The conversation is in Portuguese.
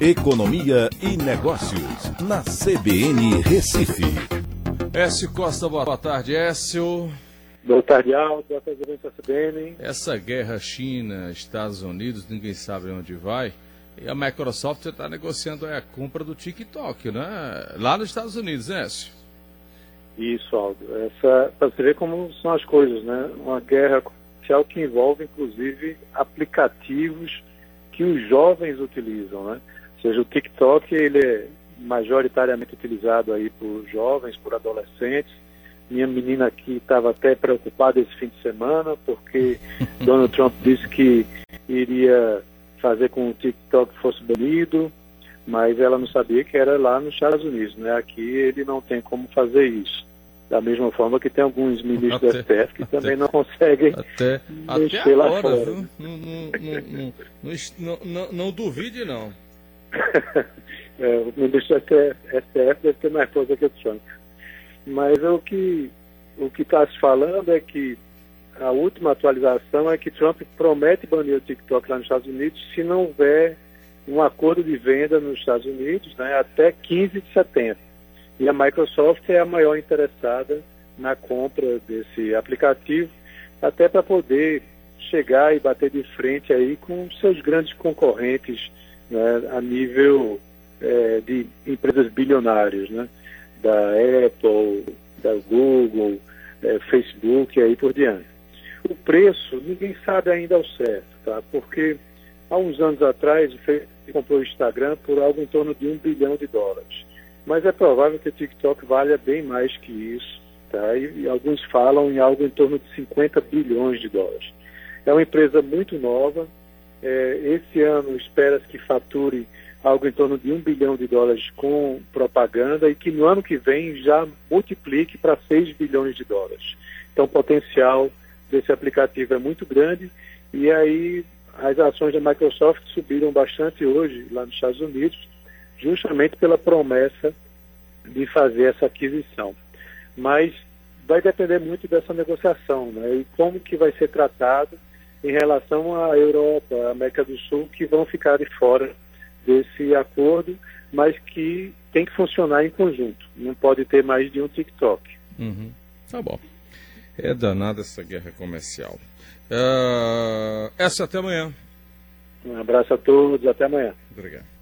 Economia e Negócios, na CBN Recife. Écio Costa, boa tarde, Écio. Boa tarde, Aldo. Boa tarde, da CBN. Essa guerra China-Estados Unidos, ninguém sabe onde vai. E a Microsoft está negociando a compra do TikTok, né? Lá nos Estados Unidos, né, Écio? Isso, Aldo. Essa, para você ver como são as coisas, né? Uma guerra comercial que envolve, inclusive, aplicativos que os jovens utilizam, né? Ou seja, o TikTok, ele é majoritariamente utilizado aí por jovens, por adolescentes. Minha menina aqui estava até preocupada esse fim de semana, porque Donald Trump disse que iria fazer com que o TikTok fosse banido, mas ela não sabia que era lá nos Estados Unidos, né? Aqui ele não tem como fazer isso. Da mesma forma que tem alguns ministros até, da STF que até, também não conseguem até, mexer até lá fora. Não, não, não, não, duvide, não. é, o ministro da STF deve ter mais força que o Trump. Mas o que o que está se falando é que a última atualização é que Trump promete banir o TikTok lá nos Estados Unidos se não houver um acordo de venda nos Estados Unidos né, até 15 de setembro. E a Microsoft é a maior interessada na compra desse aplicativo, até para poder chegar e bater de frente aí com seus grandes concorrentes né, a nível é, de empresas bilionárias, né, da Apple, da Google, é, Facebook e aí por diante. O preço, ninguém sabe ainda ao certo, tá? Porque há uns anos atrás o Facebook comprou o Instagram por algo em torno de um bilhão de dólares. Mas é provável que o TikTok valha bem mais que isso, tá? E, e alguns falam em algo em torno de 50 bilhões de dólares. É uma empresa muito nova. É, esse ano espera-se que fature algo em torno de um bilhão de dólares com propaganda e que no ano que vem já multiplique para 6 bilhões de dólares. Então, o potencial desse aplicativo é muito grande e aí as ações da Microsoft subiram bastante hoje lá nos Estados Unidos, justamente pela promessa de fazer essa aquisição. Mas vai depender muito dessa negociação, né? E como que vai ser tratado em relação à Europa, à América do Sul, que vão ficar de fora desse acordo, mas que tem que funcionar em conjunto. Não pode ter mais de um TikTok. Uhum. Tá bom. É danada essa guerra comercial. Uh, essa até amanhã. Um abraço a todos, até amanhã. Obrigado.